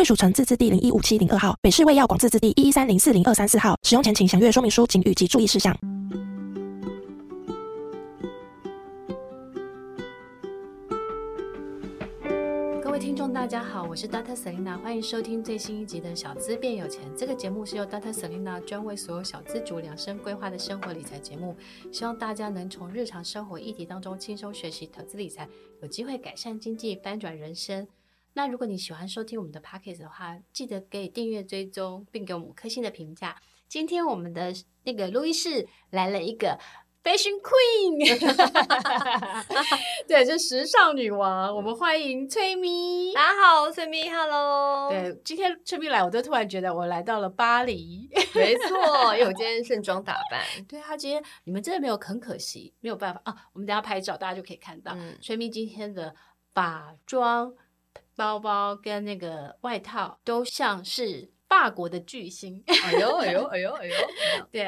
贵属城自治地零一五七零二号，北市卫药广自治地一一三零四零二三四号。使用前请详阅说明书、警语及注意事项。各位听众，大家好，我是 Dater Selina，欢迎收听最新一集的《小资变有钱》。这个节目是由 Dater Selina 专为所有小资族量身规划的生活理财节目，希望大家能从日常生活议题当中轻松学习投资理财，有机会改善经济，翻转人生。那如果你喜欢收听我们的 Podcast 的话，记得给订阅追踪，并给我们五颗星的评价。今天我们的那个录音室来了一个 Fashion Queen，对，就时尚女王。我们欢迎崔咪。大家好，崔咪，Hello。对，今天崔咪来，我都突然觉得我来到了巴黎。没错，因为我今天盛装打扮。对，啊今天你们真的没有，很可惜，没有办法啊。我们等下拍照，大家就可以看到、嗯、崔咪今天的发妆。包包跟那个外套都像是法国的巨星，哎呦 哎呦哎呦哎呦，对。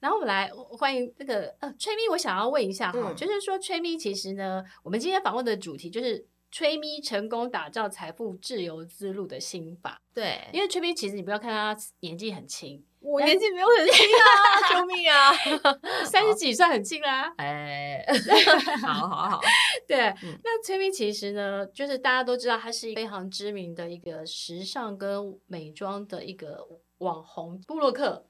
然后我们来欢迎那个呃崔咪，我想要问一下哈，嗯、就是说崔咪其实呢，我们今天访问的主题就是崔咪成功打造财富自由之路的心法。对，因为崔咪其实你不要看他年纪很轻。我年纪没有很轻啊，救命啊！三十几算很轻啦。哎，好 好好，对。嗯、那崔咪其实呢，就是大家都知道，他是一个非常知名的一个时尚跟美妆的一个网红部落客，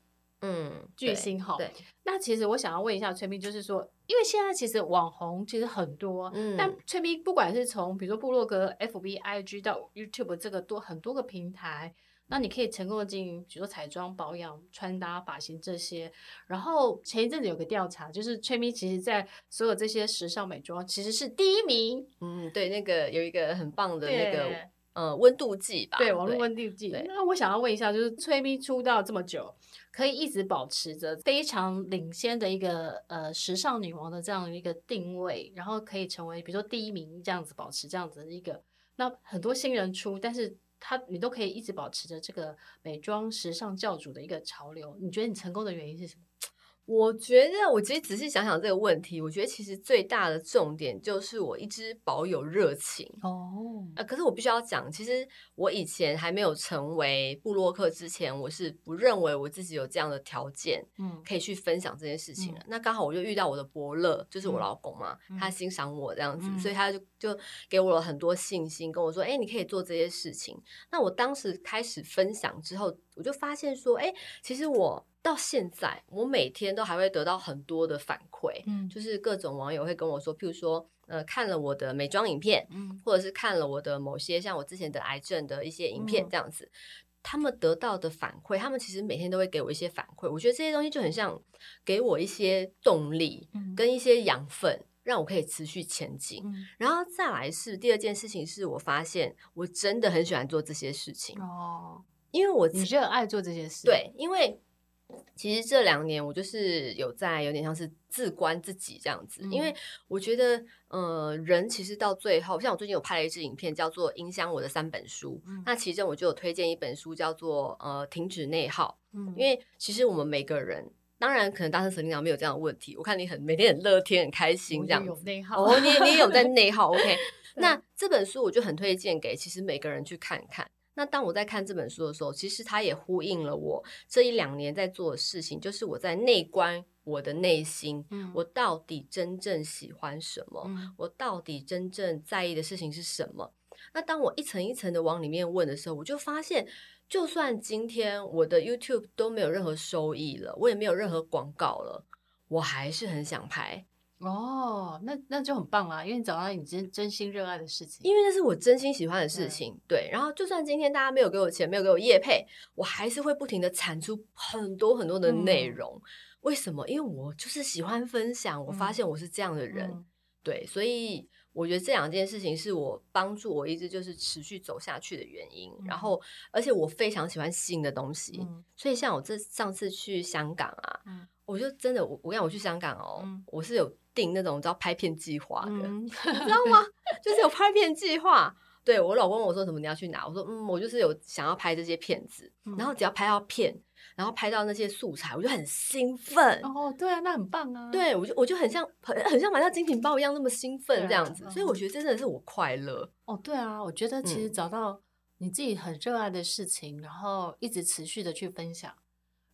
嗯，巨星哈。对。那其实我想要问一下崔咪，就是说，因为现在其实网红其实很多，嗯，但崔咪不管是从比如说部落格、FB、IG 到 YouTube 这个多很多个平台。那你可以成功的经营，比如说彩妆、保养、穿搭、发型这些。然后前一阵子有个调查，就是崔咪其实在所有这些时尚美妆其实是第一名。嗯，对，那个有一个很棒的那个对呃温度计吧，对，网络温度计。那我想要问一下，就是崔咪出道这么久，可以一直保持着非常领先的一个呃时尚女王的这样一个定位，然后可以成为比如说第一名这样子，保持这样子的一个。那很多新人出，但是。他，你都可以一直保持着这个美妆时尚教主的一个潮流。你觉得你成功的原因是什么？我觉得，我其实仔细想想这个问题，我觉得其实最大的重点就是我一直保有热情哦。呃，可是我必须要讲，其实我以前还没有成为布洛克之前，我是不认为我自己有这样的条件，嗯，可以去分享这件事情的。嗯、那刚好我就遇到我的伯乐，就是我老公嘛，嗯、他欣赏我这样子，嗯、所以他就就给我了很多信心，跟我说：“哎、欸，你可以做这些事情。”那我当时开始分享之后，我就发现说：“哎、欸，其实我。”到现在，我每天都还会得到很多的反馈，嗯，就是各种网友会跟我说，譬如说，呃，看了我的美妆影片，嗯，或者是看了我的某些像我之前得癌症的一些影片这样子，嗯、他们得到的反馈，他们其实每天都会给我一些反馈，我觉得这些东西就很像给我一些动力，跟一些养分，嗯、让我可以持续前进。嗯、然后再来是第二件事情，是我发现我真的很喜欢做这些事情哦，因为我你就很爱做这些事，对，因为。其实这两年我就是有在有点像是自观自己这样子，嗯、因为我觉得，呃，人其实到最后，像我最近有拍了一支影片，叫做《影响我的三本书》，嗯、那其中我就有推荐一本书，叫做呃《停止内耗》，嗯、因为其实我们每个人，当然可能当时 Selena 没有这样的问题，我看你很每天很乐天很开心这样子，有内。耗哦，你你也有在 内耗，OK？那这本书我就很推荐给其实每个人去看看。那当我在看这本书的时候，其实它也呼应了我这一两年在做的事情，就是我在内观我的内心，嗯，我到底真正喜欢什么？嗯，我到底真正在意的事情是什么？那当我一层一层的往里面问的时候，我就发现，就算今天我的 YouTube 都没有任何收益了，我也没有任何广告了，我还是很想拍。哦，那那就很棒啦，因为你找到你真真心热爱的事情，因为那是我真心喜欢的事情，嗯、对。然后就算今天大家没有给我钱，没有给我业配，我还是会不停的产出很多很多的内容。嗯、为什么？因为我就是喜欢分享，我发现我是这样的人，嗯、对，所以。我觉得这两件事情是我帮助我一直就是持续走下去的原因。嗯、然后，而且我非常喜欢新的东西，嗯、所以像我这上次去香港啊，嗯、我就真的我我跟我去香港哦，嗯、我是有定那种你知道拍片计划的，嗯、你知道吗？就是有拍片计划。对，我老公问我说什么你要去哪？我说嗯，我就是有想要拍这些片子，嗯、然后只要拍到片，然后拍到那些素材，我就很兴奋。哦，对啊，那很棒啊。对，我就我就很像很很像买到精品包一样那么兴奋这样子，啊、所以我觉得真的是我快乐。哦，对啊，我觉得其实找到你自己很热爱的事情，嗯、然后一直持续的去分享，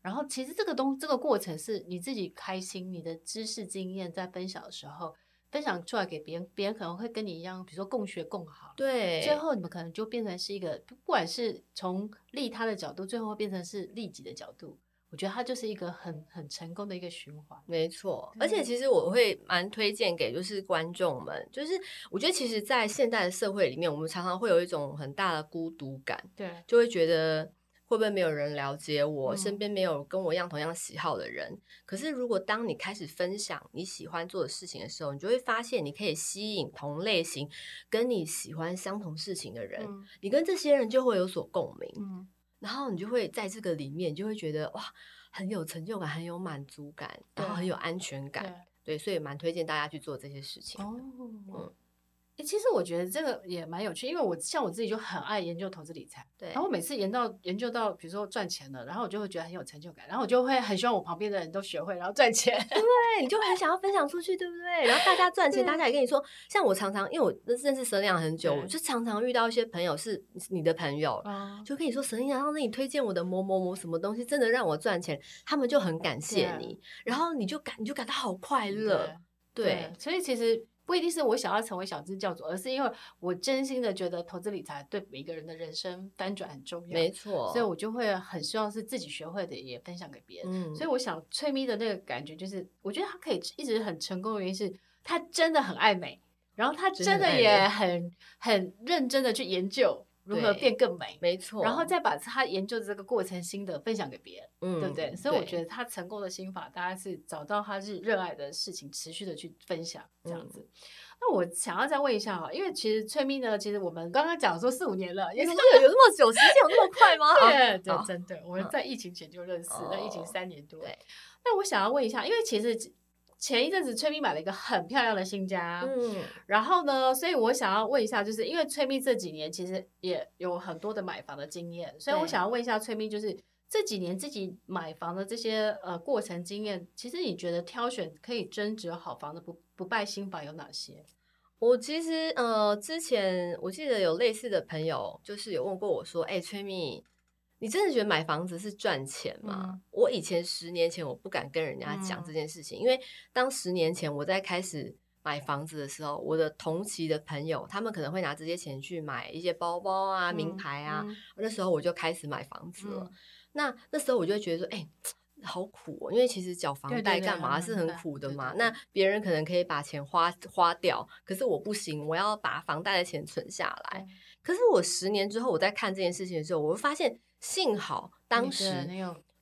然后其实这个东这个过程是你自己开心，你的知识经验在分享的时候。分享出来给别人，别人可能会跟你一样，比如说共学共好。对，最后你们可能就变成是一个，不管是从利他的角度，最后会变成是利己的角度。我觉得它就是一个很很成功的一个循环。没错，嗯、而且其实我会蛮推荐给就是观众们，就是我觉得其实，在现代的社会里面，我们常常会有一种很大的孤独感，对，就会觉得。会不会没有人了解我？嗯、身边没有跟我一样同样喜好的人。可是，如果当你开始分享你喜欢做的事情的时候，你就会发现你可以吸引同类型、跟你喜欢相同事情的人。嗯、你跟这些人就会有所共鸣，嗯、然后你就会在这个里面，你就会觉得哇，很有成就感，很有满足感，然后很有安全感。对，对，所以蛮推荐大家去做这些事情。哦，嗯。其实我觉得这个也蛮有趣，因为我像我自己就很爱研究投资理财，对。然后我每次研到研究到，比如说赚钱了，然后我就会觉得很有成就感，然后我就会很希望我旁边的人都学会，然后赚钱。对，你就很想要分享出去，对不对？然后大家赚钱，大家也跟你说，像我常常因为我认识 Selina 很久，我就常常遇到一些朋友是你的朋友，就跟你说 Selina，然后你推荐我的某某某什么东西，真的让我赚钱，他们就很感谢你，然后你就感你就感到好快乐，对，所以其实。不一定是我想要成为小资教主，而是因为我真心的觉得投资理财对每个人的人生翻转很重要。没错，所以我就会很希望是自己学会的也分享给别人。嗯，所以我想崔咪的那个感觉就是，我觉得他可以一直很成功的原因是他真的很爱美，然后他真的也很很认真的去研究。如何变更美？没错，然后再把他研究的这个过程心得分享给别人，嗯，对不对？所以我觉得他成功的心法，大概是找到他是热爱的事情，持续的去分享这样子。那我想要再问一下哈，因为其实崔咪呢，其实我们刚刚讲说四五年了，也是有有那么久，时间有那么快吗？对对，真的，我们在疫情前就认识，那疫情三年多。对，那我想要问一下，因为其实。前一阵子崔咪买了一个很漂亮的新家，嗯，然后呢，所以我想要问一下，就是因为崔咪这几年其实也有很多的买房的经验，所以我想要问一下崔咪，就是这几年自己买房的这些呃过程经验，其实你觉得挑选可以增值好房的不不败新房有哪些？我其实呃之前我记得有类似的朋友，就是有问过我说，哎，崔咪。你真的觉得买房子是赚钱吗？嗯、我以前十年前我不敢跟人家讲这件事情，嗯、因为当十年前我在开始买房子的时候，我的同期的朋友他们可能会拿这些钱去买一些包包啊、嗯、名牌啊，嗯、那时候我就开始买房子了。嗯、那那时候我就觉得说，哎、欸，好苦哦，因为其实缴房贷干嘛是很苦的嘛。那别人可能可以把钱花花掉，可是我不行，我要把房贷的钱存下来。嗯、可是我十年之后我在看这件事情的时候，我会发现。幸好当时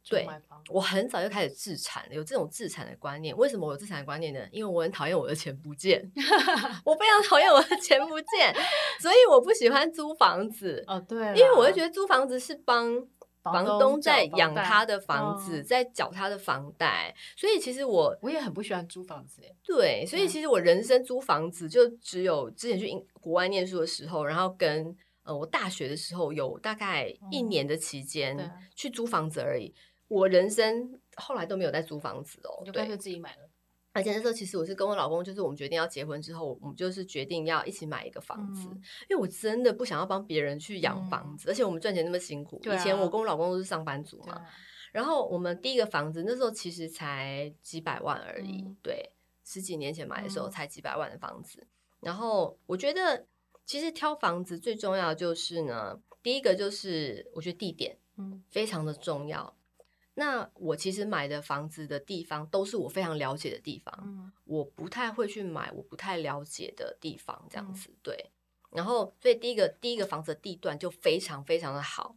对，我很早就开始自产了，有这种自产的观念。为什么我有自产的观念呢？因为我很讨厌我的钱不见，我非常讨厌我的钱不见，所以我不喜欢租房子。哦，对，因为我会觉得租房子是帮房东在养他的房子，在缴他的房贷。所以其实我我也很不喜欢租房子。对，所以其实我人生租房子就只有之前去英国外念书的时候，然后跟。呃，我大学的时候有大概一年的期间去租房子而已。嗯、我人生后来都没有再租房子哦，就干脆自己买了。而且那时候其实我是跟我老公，就是我们决定要结婚之后，我们就是决定要一起买一个房子，嗯、因为我真的不想要帮别人去养房子，嗯、而且我们赚钱那么辛苦。啊、以前我跟我老公都是上班族嘛，啊、然后我们第一个房子那时候其实才几百万而已，嗯、对，十几年前买的时候才几百万的房子。嗯、然后我觉得。其实挑房子最重要的就是呢，第一个就是我觉得地点，嗯，非常的重要。嗯、那我其实买的房子的地方都是我非常了解的地方，嗯，我不太会去买我不太了解的地方，这样子、嗯、对。然后，所以第一个第一个房子的地段就非常非常的好。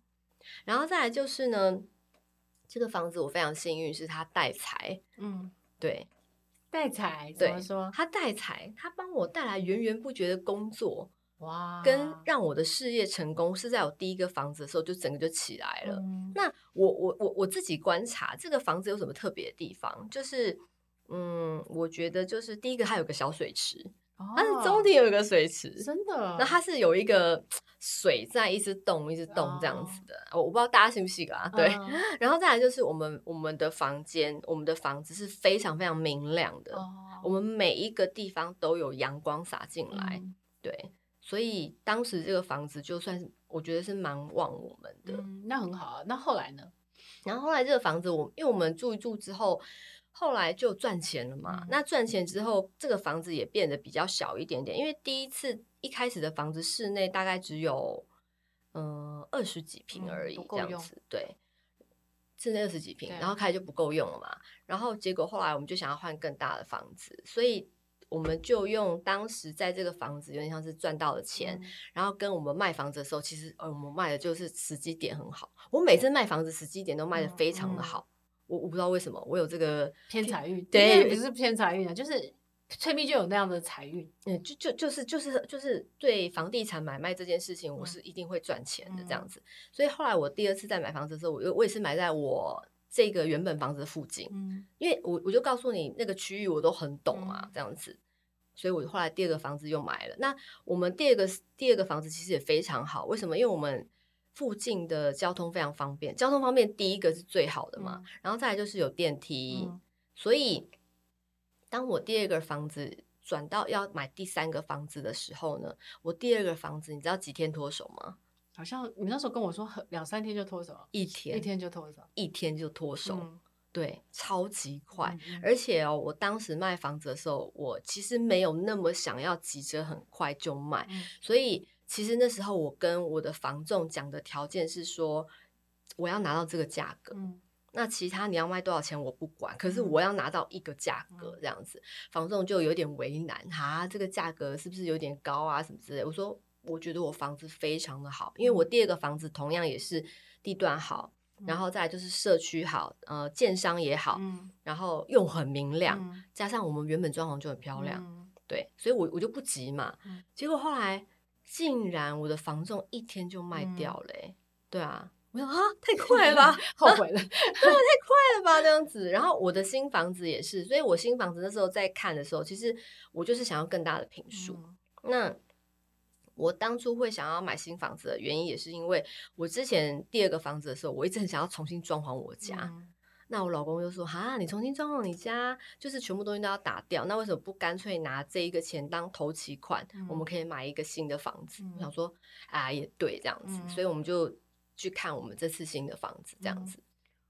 然后再来就是呢，这个房子我非常幸运是它带财，嗯，对。带财，对，怎么说？它带财，它帮我带来源源不绝的工作，哇，跟让我的事业成功是在我第一个房子的时候就整个就起来了。嗯、那我我我我自己观察这个房子有什么特别的地方，就是嗯，我觉得就是第一个它有个小水池。它是中庭有一个水池，真的。那它是有一个水在一直动，一直动这样子的。我、oh. 我不知道大家信不信啊？对。Uh. 然后再来就是我们我们的房间，我们的房子是非常非常明亮的。Oh. 我们每一个地方都有阳光洒进来，mm. 对。所以当时这个房子就算是我觉得是蛮旺我们的。Mm. 那很好啊。那后来呢？然后后来这个房子我，我因为我们住一住之后。后来就赚钱了嘛，嗯、那赚钱之后，这个房子也变得比较小一点点。因为第一次一开始的房子室内大概只有嗯二十几平而已，这样子对，室内二十几平，然后开始就不够用了嘛。然后结果后来我们就想要换更大的房子，所以我们就用当时在这个房子有点像是赚到了钱，嗯、然后跟我们卖房子的时候，其实呃我们卖的就是时机点很好。我每次卖房子时机点都卖的非常的好。我我不知道为什么我有这个偏财运，对，不是偏财运啊，就是崔咪就有那样的财运，嗯，就就就是就是就是对房地产买卖这件事情，我是一定会赚钱的这样子。嗯、所以后来我第二次在买房子的时候，我我也是买在我这个原本房子的附近，嗯，因为我我就告诉你那个区域我都很懂嘛，嗯、这样子，所以我后来第二个房子又买了。那我们第二个第二个房子其实也非常好，为什么？因为我们。附近的交通非常方便，交通方便第一个是最好的嘛，嗯、然后再来就是有电梯，嗯、所以当我第二个房子转到要买第三个房子的时候呢，我第二个房子你知道几天脱手吗？好像你那时候跟我说两三天就脱手，一天一天就脱手，一天就脱手，嗯、对，超级快，嗯、而且哦，我当时卖房子的时候，我其实没有那么想要急着很快就卖，嗯、所以。其实那时候我跟我的房仲讲的条件是说，我要拿到这个价格，嗯、那其他你要卖多少钱我不管，可是我要拿到一个价格这样子，嗯、房仲就有点为难哈，这个价格是不是有点高啊什么之类？我说我觉得我房子非常的好，因为我第二个房子同样也是地段好，嗯、然后再就是社区好，呃，建商也好，嗯、然后又很明亮，嗯、加上我们原本装潢就很漂亮，嗯、对，所以我我就不急嘛，嗯、结果后来。竟然我的房仲一天就卖掉了，对啊，我说啊，太快了吧，后悔了，对啊，太快了吧，这样子。然后我的新房子也是，所以我新房子那时候在看的时候，其实我就是想要更大的平数。嗯、那我当初会想要买新房子的原因，也是因为我之前第二个房子的时候，我一直很想要重新装潢我家。嗯那我老公就说：“哈，你重新装潢你家，就是全部东西都要打掉，那为什么不干脆拿这一个钱当头期款？嗯、我们可以买一个新的房子。嗯”我想说：“啊，也对，这样子。嗯”所以我们就去看我们这次新的房子，这样子。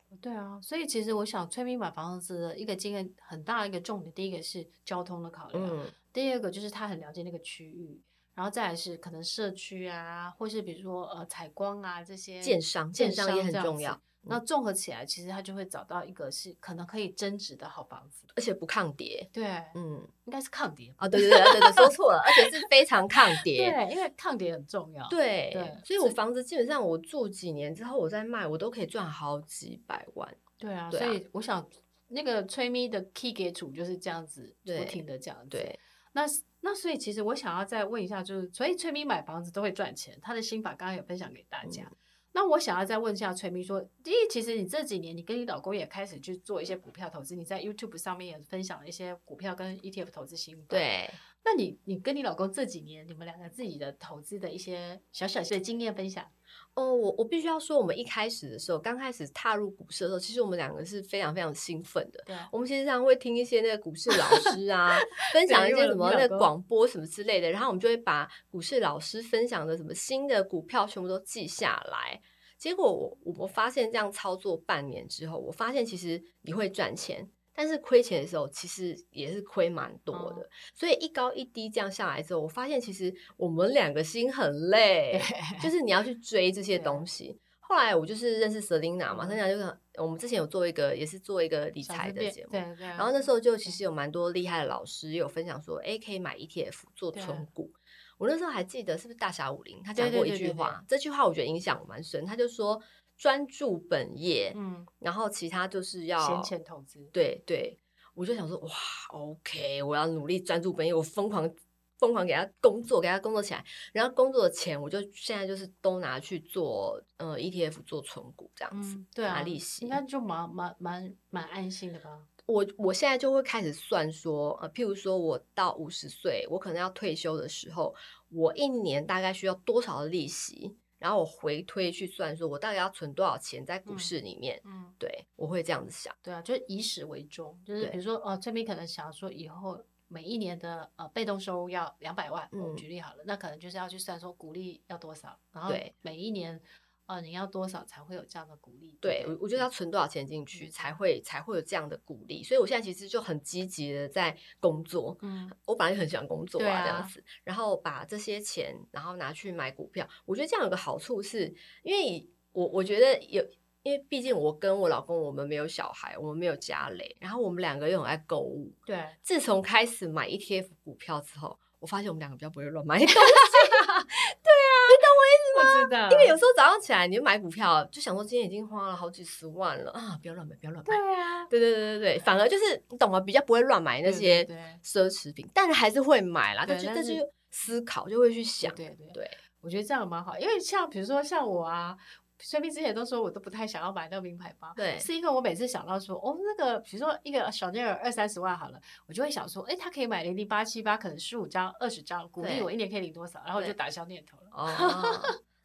嗯、对啊，所以其实我想，崔咪买房子的一个经验很大的一个重点，第一个是交通的考量，嗯、第二个就是他很了解那个区域，然后再来是可能社区啊，或是比如说呃采光啊这些，建商，建商也很重要。那综合起来，其实他就会找到一个是可能可以增值的好房子，而且不抗跌。对，嗯，应该是抗跌啊，对对对对对，说错了，而且是非常抗跌。对，因为抗跌很重要。对对，所以我房子基本上我住几年之后，我再卖，我都可以赚好几百万。对啊，所以我想那个崔咪的 key 给主就是这样子，不停的这样子。对，那那所以其实我想要再问一下，就是所以崔明买房子都会赚钱，他的心法刚刚有分享给大家。那我想要再问一下崔明说，第一，其实你这几年你跟你老公也开始去做一些股票投资，你在 YouTube 上面也分享了一些股票跟 ETF 投资心法。对，那你你跟你老公这几年你们两个自己的投资的一些小小的经验分享？哦，我我必须要说，我们一开始的时候，刚开始踏入股市的时候，其实我们两个是非常非常兴奋的。对，我们其实常会听一些那个股市老师啊，分享一些什么那个广播什么之类的，然后我们就会把股市老师分享的什么新的股票全部都记下来。结果我我发现这样操作半年之后，我发现其实你会赚钱，但是亏钱的时候其实也是亏蛮多的。嗯、所以一高一低这样下来之后，我发现其实我们两个心很累，就是你要去追这些东西。后来我就是认识 Selina 嘛，Selina 就是我们之前有做一个也是做一个理财的节目，对对。然后那时候就其实有蛮多厉害的老师也有分享说，哎，可以买 ETF 做存股。我那时候还记得是不是大侠武林，他讲过一句话，这句话我觉得影响我蛮深。他就说专注本业，嗯，然后其他就是要闲钱投资。对对，我就想说，哇，OK，我要努力专注本业，我疯狂疯狂给他工作，给他工作起来。然后工作的钱，我就现在就是都拿去做呃 ETF 做存股这样子，嗯、对啊，拿利息，应该就蛮蛮蛮蛮安心的吧。我我现在就会开始算说，呃，譬如说我到五十岁，我可能要退休的时候，我一年大概需要多少的利息？然后我回推去算，说我到底要存多少钱在股市里面？嗯，嗯对，我会这样子想。对啊，就是以始为终，就是比如说哦，这边可能想说以后每一年的呃被动收入要两百万，嗯，我举例好了，那可能就是要去算说股利要多少，然后每一年。哦，你要多少才会有这样的鼓励？对，我我觉得要存多少钱进去才会才会有这样的鼓励。所以我现在其实就很积极的在工作。嗯，我本来就很喜欢工作啊，啊这样子，然后把这些钱然后拿去买股票。我觉得这样有个好处是，因为我我觉得有，因为毕竟我跟我老公我们没有小孩，我们没有家累，然后我们两个又很爱购物。对，自从开始买 ETF 股票之后，我发现我们两个比较不会乱买东西。因为有时候早上起来，你就买股票，就想说今天已经花了好几十万了啊，不要乱买，不要乱买。对啊，对对对对对，反而就是你懂吗？比较不会乱买那些奢侈品，但是还是会买啦。但是但是思考就会去想，对对对，我觉得这样蛮好，因为像比如说像我啊。崔斌之前都说我都不太想要买那个名牌包，对，是因为我每次想到说，哦，那个比如说一个 Chanel 二三十万好了，我就会想说，哎，他可以买零零八七八，可能十五张、二十张，鼓励我一年可以领多少，然后我就打消念头了。哦，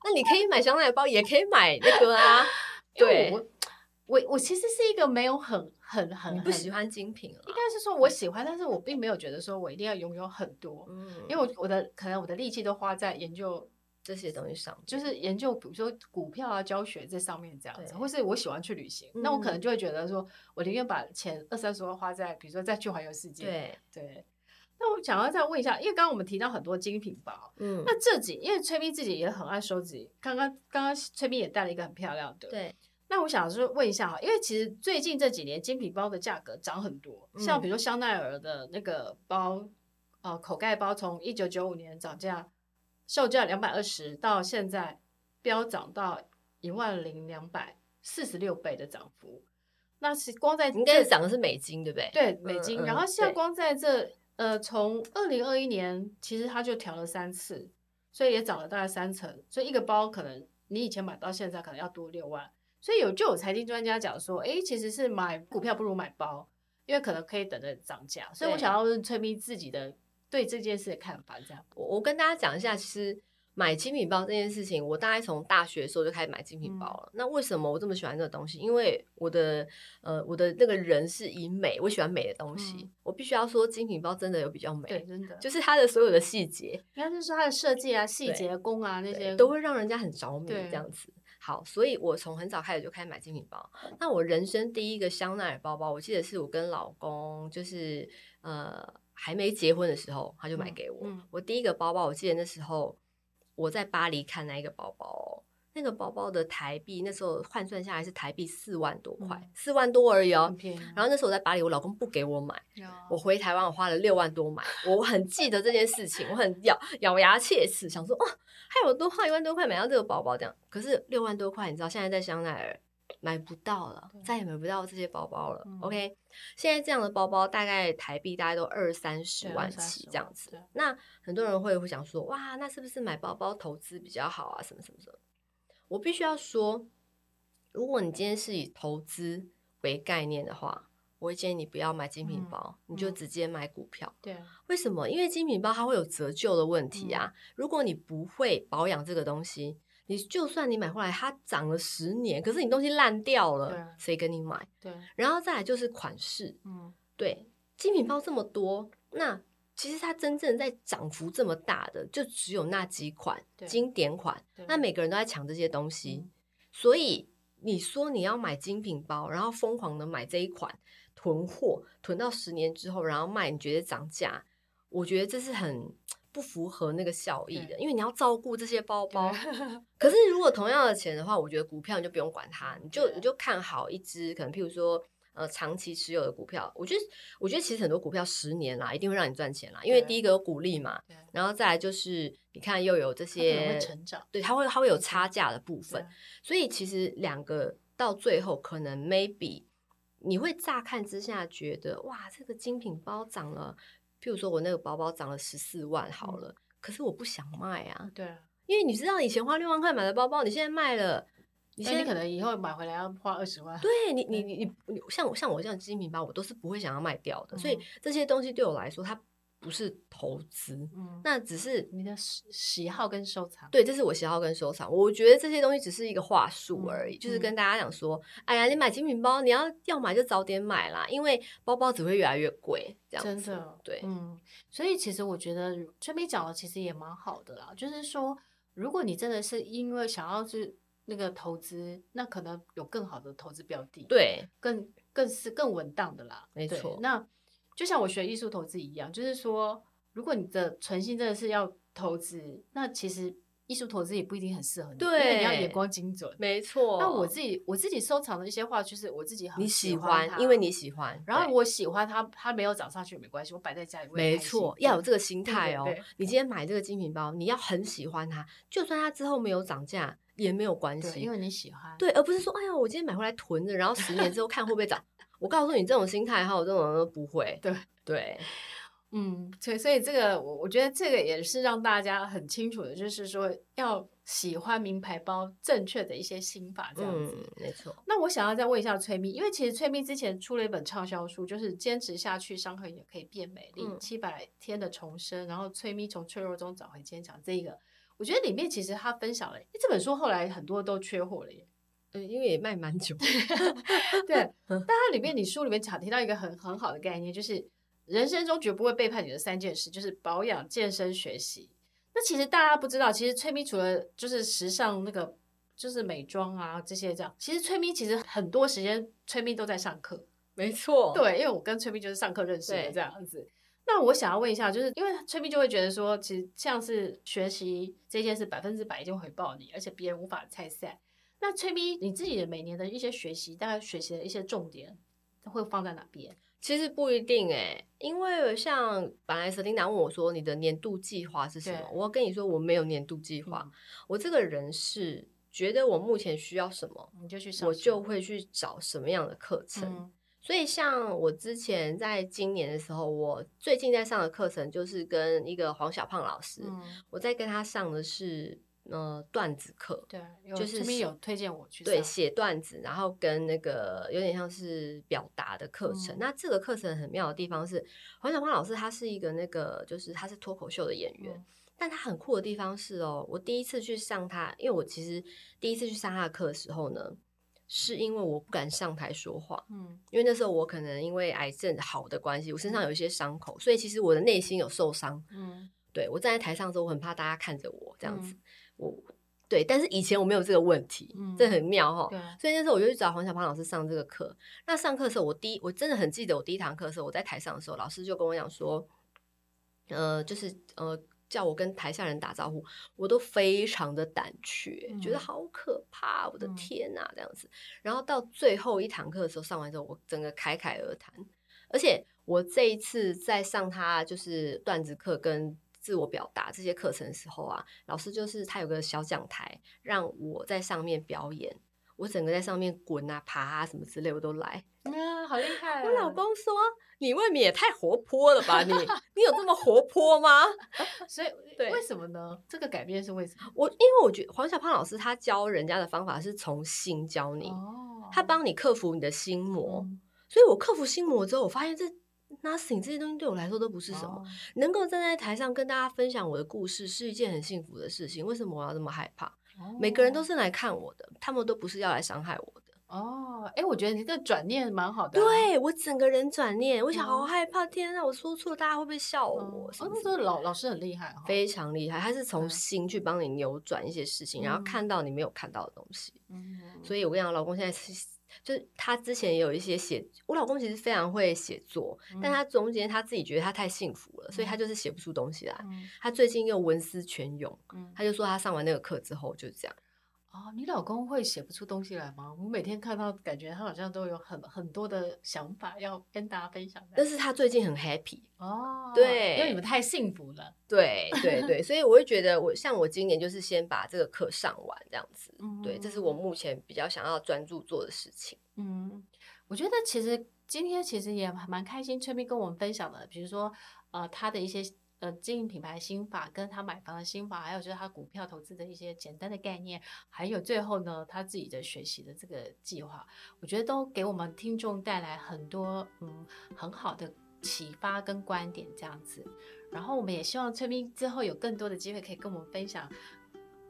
那你可以买香奈儿包，也可以买那个啊。对，我我我其实是一个没有很很很不喜欢精品了，应该是说我喜欢，但是我并没有觉得说我一定要拥有很多，嗯，因为我我的可能我的力气都花在研究。这些东西上就是研究，比如说股票啊、教学这上面这样子，或是我喜欢去旅行，那我可能就会觉得说，我宁愿把钱二三十万花在，比如说再去环游世界。对对。那我想要再问一下，因为刚刚我们提到很多精品包，嗯，那这几，因为崔咪自己也很爱收集，刚刚刚刚崔咪也带了一个很漂亮的，对。那我想是问一下哈，因为其实最近这几年精品包的价格涨很多，像比如说香奈儿的那个包，呃，口盖包从一九九五年涨价。售价两百二十，到现在飙涨到一万零两百四十六倍的涨幅，那是光在应该是涨的是美金，对不对？对，美金。嗯、然后现在光在这，对呃，从二零二一年其实它就调了三次，所以也涨了大概三成。所以一个包可能你以前买到现在可能要多六万。所以有就有财经专家讲说，哎，其实是买股票不如买包，因为可能可以等着涨价。所以我想要问崔咪自己的。对这件事的看法，这样我我跟大家讲一下，其实买精品包这件事情，我大概从大学的时候就开始买精品包了。嗯、那为什么我这么喜欢这个东西？因为我的呃我的那个人是以美，我喜欢美的东西。嗯、我必须要说，精品包真的有比较美，对，真的就是它的所有的细节，应该是它的设计啊、细节工啊那些都会让人家很着迷这样子。好，所以我从很早开始就开始买精品包。那我人生第一个香奈儿包包，我记得是我跟老公就是呃。还没结婚的时候，他就买给我。我第一个包包，我记得那时候我在巴黎看那一个包包，那个包包的台币那时候换算下来是台币四万多块，四、嗯、万多而已哦。然后那时候我在巴黎，我老公不给我买，嗯、我回台湾我花了六万多买。我很记得这件事情，我很咬咬牙切齿，想说哦，还有多花一万多块买到这个包包这样。可是六万多块，你知道现在在香奈儿。买不到了，再也买不到这些包包了。嗯、OK，现在这样的包包大概台币大概都二三十万起这样子。那很多人会会想说，哇，那是不是买包包投资比较好啊？什么什么什么？我必须要说，如果你今天是以投资为概念的话，我会建议你不要买精品包，嗯、你就直接买股票。对、嗯，为什么？因为精品包它会有折旧的问题啊。嗯、如果你不会保养这个东西。你就算你买回来，它涨了十年，可是你东西烂掉了，谁跟你买？对，然后再来就是款式，嗯，对，精品包这么多，那其实它真正在涨幅这么大的，就只有那几款经典款，那每个人都在抢这些东西，嗯、所以你说你要买精品包，然后疯狂的买这一款囤货，囤到十年之后，然后卖，你觉得涨价？我觉得这是很。不符合那个效益的，因为你要照顾这些包包。可是如果同样的钱的话，我觉得股票你就不用管它，你就你就看好一只可能，譬如说呃长期持有的股票。我觉得我觉得其实很多股票十年啦，一定会让你赚钱啦，因为第一个有股利嘛，然后再来就是你看又有这些成长，对，它会它会有差价的部分，所以其实两个到最后可能 maybe 你会乍看之下觉得哇，这个精品包涨了，譬如说我那个包包涨了十四万好了，嗯、可是我不想卖啊。对啊，因为你知道以前花六万块买的包包，你现在卖了。你现在可能以后买回来要花二十万。对你，你你你你，像我像我这样精品包，我都是不会想要卖掉的。嗯、所以这些东西对我来说，它不是投资，嗯，那只是你的喜喜好跟收藏。对，这是我喜好跟收藏。我觉得这些东西只是一个话术而已，嗯、就是跟大家讲说，嗯、哎呀，你买精品包，你要要买就早点买啦，因为包包只会越来越贵。这样子，真的，对，嗯。所以其实我觉得崔咪讲的其实也蛮好的啦，就是说，如果你真的是因为想要去。那个投资，那可能有更好的投资标的，对，更更是更稳当的啦，没错。那就像我学艺术投资一样，就是说，如果你的存心真的是要投资，那其实艺术投资也不一定很适合你，对，因为你要眼光精准，没错。那我自己我自己收藏的一些画，就是我自己很喜欢，你喜欢，因为你喜欢，然后我喜欢它，它没有涨上去也没关系，我摆在家里，没错，要有这个心态哦。你今天买这个精品包，你要很喜欢它，就算它之后没有涨价。也没有关系，因为你喜欢，对，而不是说，哎呀，我今天买回来囤着，然后十年之后看会不会涨。我告诉你，这种心态还有这种人都不会。对对，嗯，所以所以这个，我我觉得这个也是让大家很清楚的，就是说要喜欢名牌包，正确的一些心法这样子。嗯，没错。那我想要再问一下崔咪，因为其实崔咪之前出了一本畅销书，就是坚持下去，伤痕也可以变美丽，七百、嗯、天的重生，然后崔咪从脆弱中找回坚强，这个。我觉得里面其实他分享了，这本书后来很多都缺货了耶，嗯，因为也卖蛮久。对，但它里面你书里面讲提到一个很很好的概念，就是人生中绝不会背叛你的三件事，就是保养、健身、学习。那其实大家不知道，其实崔咪除了就是时尚那个就是美妆啊这些这样，其实崔咪其实很多时间崔咪都在上课。没错，对，因为我跟崔咪就是上课认识的这样子。那我想要问一下，就是因为崔咪就会觉得说，其实像是学习这件事百分之百一定会回报你，而且别人无法拆散。那崔咪你自己的每年的一些学习，大概学习的一些重点会放在哪边？其实不一定诶、欸，因为像本来 Selina 问我说，你的年度计划是什么？我跟你说，我没有年度计划。嗯、我这个人是觉得我目前需要什么，你就去上，我就会去找什么样的课程。嗯所以，像我之前在今年的时候，我最近在上的课程就是跟一个黄小胖老师，嗯、我在跟他上的是呃段子课，对，就是有推荐我去对写段子，然后跟那个有点像是表达的课程。嗯、那这个课程很妙的地方是，黄小胖老师他是一个那个就是他是脱口秀的演员，嗯、但他很酷的地方是哦，我第一次去上他，因为我其实第一次去上他的课的时候呢。是因为我不敢上台说话，嗯，因为那时候我可能因为癌症好的关系，我身上有一些伤口，所以其实我的内心有受伤，嗯，对，我站在台上的时候，我很怕大家看着我这样子，嗯、我对，但是以前我没有这个问题，嗯，这很妙哈，所以那时候我就去找黄小胖老师上这个课。那上课的时候，我第一我真的很记得我第一堂课的时候，我在台上的时候，老师就跟我讲说，呃，就是呃。叫我跟台下人打招呼，我都非常的胆怯，嗯、觉得好可怕，我的天呐，这样子。嗯、然后到最后一堂课的时候，上完之后，我整个侃侃而谈。而且我这一次在上他就是段子课跟自我表达这些课程的时候啊，老师就是他有个小讲台，让我在上面表演。我整个在上面滚啊、爬啊什么之类，我都来。嗯，好厉害！我老公说：“你未免也太活泼了吧？你你有这么活泼吗？”所以，对，为什么呢？这个改变是为什么？我因为我觉得黄小胖老师他教人家的方法是从心教你，哦、他帮你克服你的心魔。嗯、所以我克服心魔之后，我发现这 nothing 这些东西对我来说都不是什么。哦、能够站在台上跟大家分享我的故事是一件很幸福的事情。为什么我要这么害怕？每个人都是来看我的，他们都不是要来伤害我的。哦，哎，我觉得你这转念蛮好的。对，我整个人转念，我想好害怕，天啊，我说错了，大家会不会笑我？哦，那时候老老师很厉害，非常厉害，他是从心去帮你扭转一些事情，然后看到你没有看到的东西。嗯，所以我跟你讲，老公现在是。就是他之前也有一些写，我老公其实非常会写作，嗯、但他中间他自己觉得他太幸福了，嗯、所以他就是写不出东西来。嗯、他最近又文思泉涌，嗯、他就说他上完那个课之后就是这样。哦，你老公会写不出东西来吗？我每天看到，感觉他好像都有很很多的想法要跟大家分享。但是他最近很 happy 哦，对，因为你们太幸福了。对对对，所以我会觉得我，我像我今年就是先把这个课上完这样子。嗯，对，这是我目前比较想要专注做的事情。嗯，我觉得其实今天其实也蛮开心，崔斌跟我们分享的，比如说呃他的一些。呃，经营品牌心法，跟他买房的心法，还有就是他股票投资的一些简单的概念，还有最后呢，他自己的学习的这个计划，我觉得都给我们听众带来很多嗯很好的启发跟观点这样子。然后我们也希望崔斌之后有更多的机会可以跟我们分享，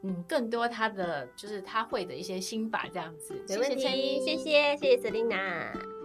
嗯，更多他的就是他会的一些心法这样子。没问题，谢谢谢谢 Selina。